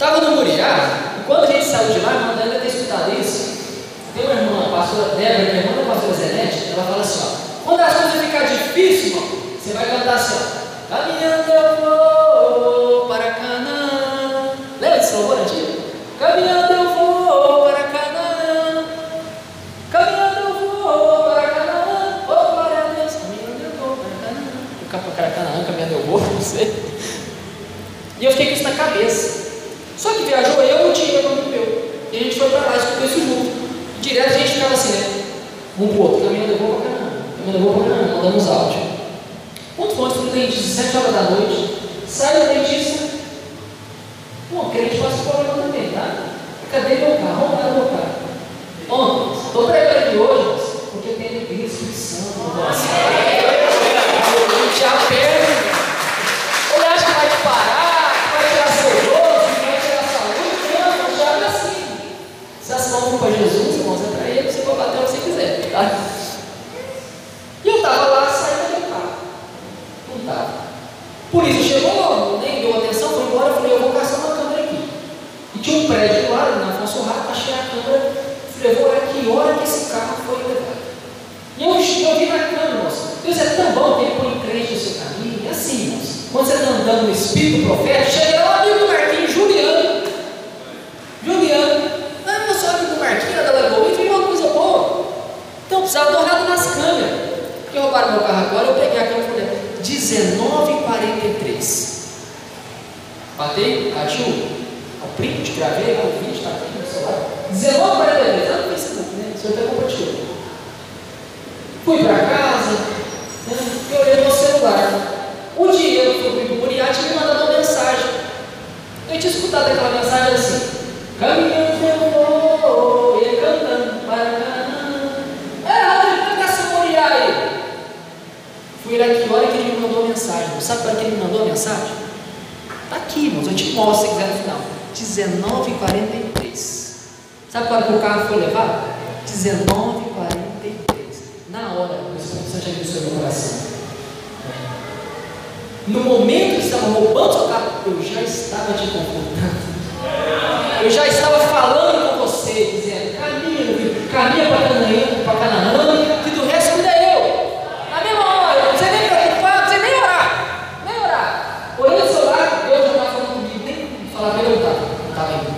Estava no Muriá, e quando a gente saiu de lá, a irmã deve ter escutado isso. Tem uma irmã, a pastora Débora, é irmã da pastora Zenete, ela fala assim: ó, quando as coisas ficam difíceis, irmão, você vai cantar assim: ó, caminhando eu vou para Canaã. Lembra desse louvor antigo? Caminhando eu vou para Canaã. Caminhando eu vou para Canaã. Oh, glória a Deus. Caminhando eu vou para Canaã. O para Canaã, caminhando eu vou, não sei. E eu fiquei com isso na cabeça. Só que viajou eu, o Diego, amigo meu. E a gente foi para lá, escutou isso junto. Direto a gente ficava assim, né? Um pro outro, caminhando eu vou para Canaã. Caminhando eu vou para Canaã, mandamos áudio. Quando foi para o dentista, 7 horas da noite, sai do dentista. Bom, crente passa problema também, tá? Cadê meu carro? Vamos lá meu carro. Ontem, estou pregando aqui hoje, porque tem alegria Espírito Santo no coração. A gente aperta. Ele acha que vai te parar, que vai tirar seu gozo, que vai tirar saúde. Não, não chave assim. Se as mãos para Jesus, irmãos, é para ele, você pode bater onde você quiser. Tá? E eu estava lá saindo do meu carro. Não estava. Por isso chegou, nem deu atenção, foi embora, eu falei, eu vou caçar uma câmera aqui. E tinha um prédio do lado, na Afonso Rato, achei a câmera, falei, eu vou olhar que hora que esse carro foi levado. E eu, eu vi na câmera, moço, Deus é tão bom que ele põe crente no seu caminho, é assim, moço. Quando você está andando no Espírito Profético, chega lá, amigo do Marquinhos, Juliano. Juliano, ah, eu sou amigo do Marquinhos, da Lagoa, e uma coisa boa. Então, precisava olhada nas câmeras. Porque roubaram meu carro agora, eu peguei a câmera e falei, 19h43. Batei, Catiu, o print, gravei, o vídeo está aqui no celular. 19h43, lá no Facebook, né? O senhor até compartilhou. Fui para casa, né? e olhei no celular. O Diego, que foi para o Muriá, tinha me mandado uma mensagem. Eu tinha escutado aquela mensagem assim: Caminhando eu vou, e ele cantando para Canaã. Era Rodrigo, canta essa Muriá aí. Fui lá que hora que ele me mandou a mensagem. Sabe para que ele me mandou a mensagem? Está aqui, irmãos. Eu te mostro quiser no final. 19h43. Sabe que o carro foi levado? 19h43. Na hora, o Espírito Santo já abençoou meu coração. No momento que estavam roubando seu carro, eu já estava te confrontando. Eu já estava falando com você, dizendo: caminha, caminha para Canaã, que do resto cuida eu. Na mesma hora, você nem preocupado, você nem orar, nem orar. Olhando o celular, Deus já estava falando comigo, nem falar para ele, eu estava, não estava indo.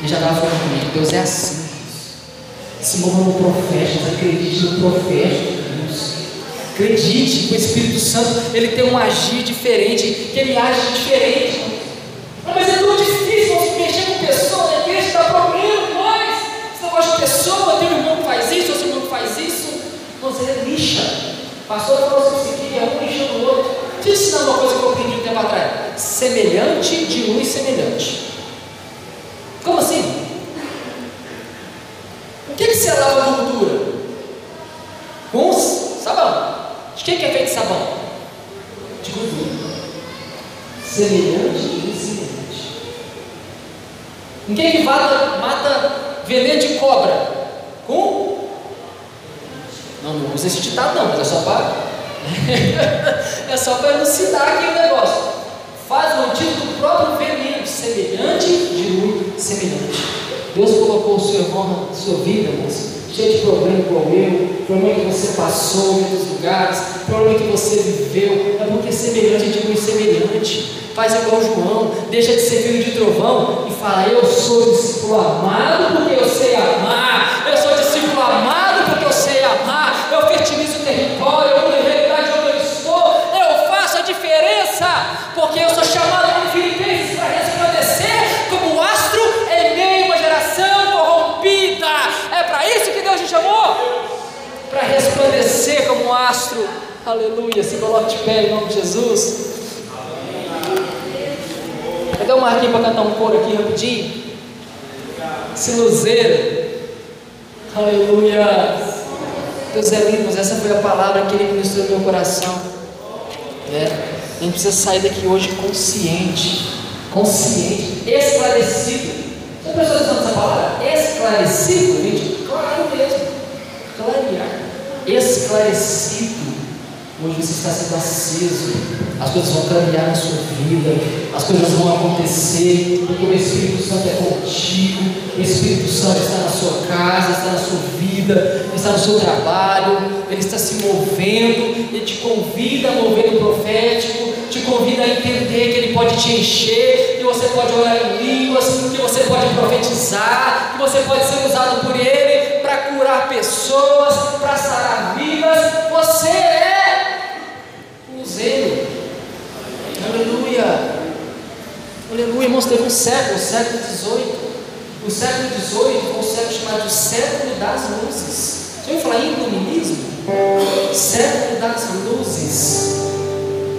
Ele já estava falando comigo, Deus é assim. Se mova no profeta, acredite no profeta. Acredite que o Espírito Santo ele tem um agir diferente, que ele age diferente. Mas é tão difícil você mexer com pessoas, a igreja está problema demais. Você não gosta de pessoa, tem um irmão que faz isso, outro irmão que faz isso. Você é lixa. Pastor falou assim: você queria um lixando o outro. Deixa eu ensinar uma coisa que eu aprendi um tempo atrás: semelhante de luz semelhante. Como assim? O que, que você lava a gordura? Com sabão. De que, que é feito sabão? De gordura. Semelhante e semelhante. Em que, que mata, mata veneno de cobra? Com? Não, não usa esse ditado não, mas é só para. é só para elucidar aqui o negócio. Faz o antídoto do próprio veneno, semelhante dilui semelhante. Deus colocou o seu irmão na sua vida, moça cheio de problema igual eu, problema que você passou em outros lugares, problema que você viveu, é porque semelhante dilui semelhante. Faz igual João, deixa de ser filho de trovão e fala: Eu sou discípulo amado porque eu sei amar, eu sou discípulo amado porque eu sei amar, eu fertilizo o território, eu mudo a realidade onde eu estou, eu faço a diferença, porque eu sou chamado como Filipenses para resplandecer como astro em meio a uma geração corrompida. É para isso que Deus te chamou? Para resplandecer como astro. Aleluia. Se coloque de pé em nome de Jesus. Cadê o Marquinhos para cantar um coro aqui rapidinho? Luzeiro. Aleluia. Deus é lindo, mas essa foi a palavra que ele ministrou no meu coração. É. A gente precisa sair daqui hoje consciente, consciente, esclarecido. Já prestou atenção nessa palavra? Esclarecido, gente, claro mesmo, clarear, esclarecido. Hoje você está sendo aceso, as coisas vão caminhar na sua vida, as coisas vão acontecer, porque o Espírito Santo é contigo, o Espírito Santo está na sua casa, está na sua vida, está no seu trabalho, ele está se movendo, ele te convida a mover o profético, te convida a entender que ele pode te encher, que você pode orar em línguas, que você pode profetizar, que você pode ser usado por ele para curar pessoas, para sarar vidas. Você é zelo. Aleluia. Aleluia, irmãos, teve um século, o século XVIII. O século XVIII foi um século chamado de século das luzes. Você ouviu falar em iluminismo? Século das luzes.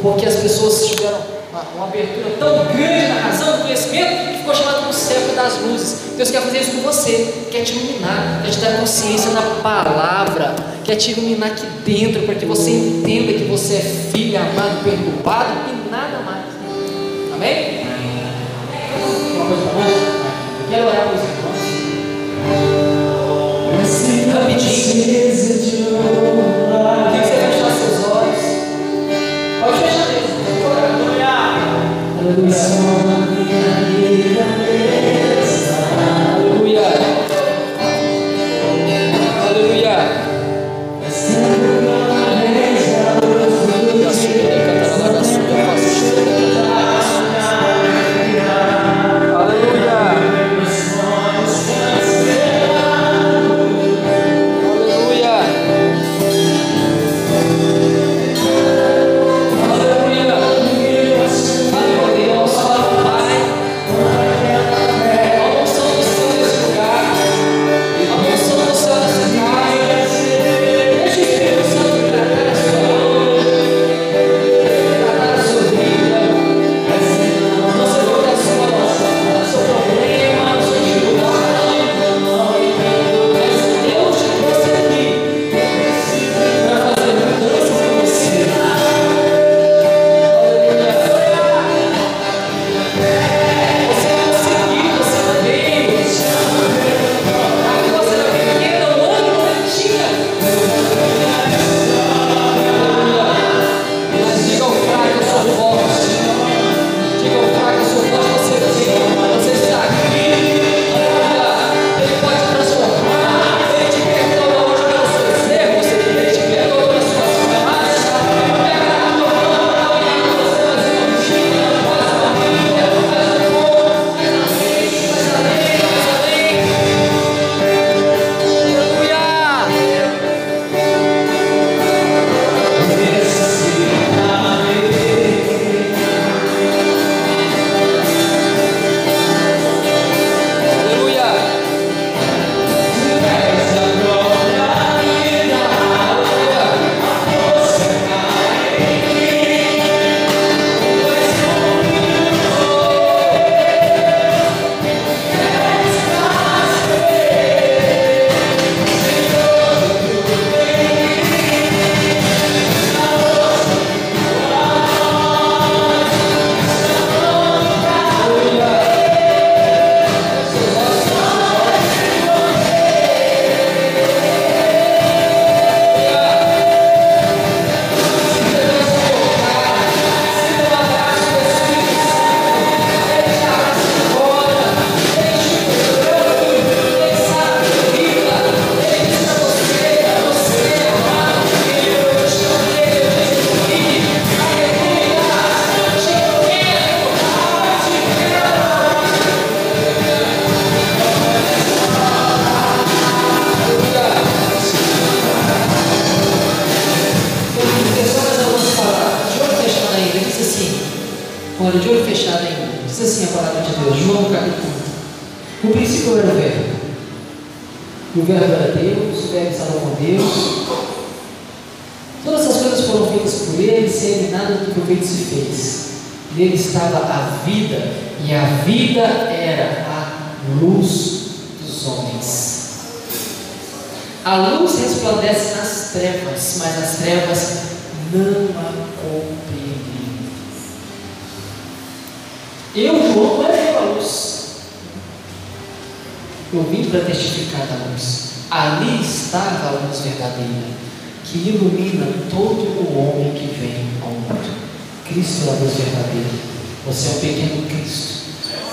Porque as pessoas tiveram uma, uma, abertura tão grande na razão, do conhecimento, que ficou chamado de século das luzes. Deus quer fazer isso com você, quer te iluminar, quer te dar consciência na palavra, quer te iluminar aqui dentro, para que você entenda que você é filho amado, perturbado e nada mais. Amém? Uma coisa assim a palavra de Deus, João capítulo 1. O princípio era o verbo. E o verbo era Deus, o verbo estava com Deus. Todas essas coisas foram feitas por ele, sem ele nada do que o ele se fez. Nele estava a vida, e a vida era a luz dos homens. A luz resplandece nas trevas, mas as trevas não a Eu, João, levei a luz. Eu vim para testificar da luz. Ali estava a luz verdadeira, que ilumina todo o homem que vem ao mundo. Cristo é a luz verdadeira. Você é o pequeno Cristo.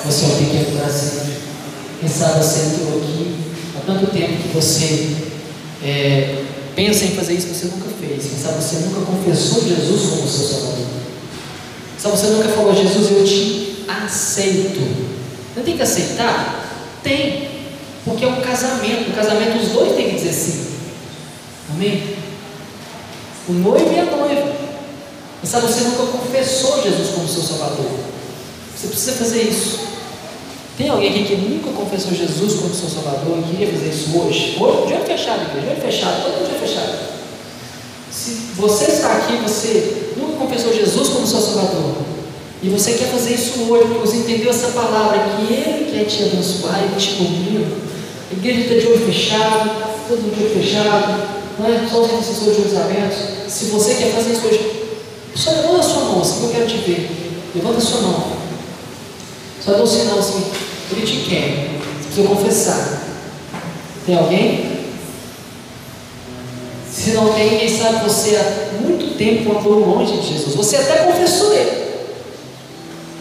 Você é o pequeno brasileiro. Quem sabe você entrou aqui há tanto tempo que você é, pensa em fazer isso, você nunca fez. Quem sabe você nunca confessou Jesus como seu Salvador. Quem sabe você nunca falou, Jesus, eu te aceito. Não tem que aceitar? Tem. Porque é um casamento. O casamento, os dois têm que dizer sim. Amém? O noivo e a noiva. Quem sabe você nunca confessou Jesus como seu Salvador. Você precisa fazer isso. Tem alguém aqui que nunca confessou Jesus como seu Salvador e queria fazer isso hoje? Hoje, de olho fechado, igreja, de olho fechado, todo mundo de fechado. Se você está aqui, você nunca confessou Jesus como seu Salvador, e você quer fazer isso hoje, porque você entendeu essa palavra, que Ele quer te abençoar, Ele te domina. A igreja está de olho fechado, todo mundo de olho fechado, não é só os intercessores de olhos abertos. Se você quer fazer isso hoje, só levanta a sua mão, assim que eu quero te ver. Levanta a sua mão. Só dá um sinal assim. Ele te quer. Você precisa confessar. Tem alguém? Se não tem, quem sabe você há muito tempo andou longe de Jesus. Você até confessou ele.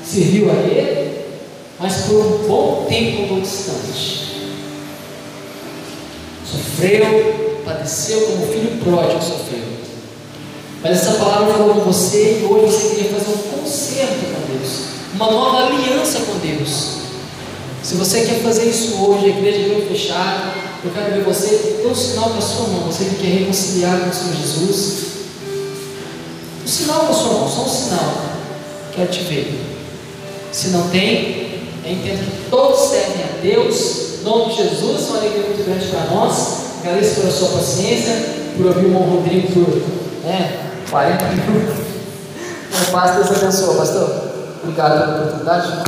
Serviu a ele, mas por um bom tempo andou distante. Sofreu, padeceu como o filho pródigo sofreu. Mas essa palavra falou com você e hoje você queria fazer um conserto com Deus, uma nova aliança com Deus. Se você quer fazer isso hoje, a igreja de olho fechado, eu quero ver você ter um sinal com a sua mão, você que quer reconciliar com o Senhor Jesus. Um sinal com a sua mão, só um sinal. Quero te ver. Se não tem, eu entendo que todos servem a Deus. Em nome de Jesus, uma alegria muito grande para nós. Agradeço pela sua paciência, por ouvir o irmão Rodrigo por né, 40 minutos. Pastor, Deus abençoe, pastor. Obrigado pela oportunidade.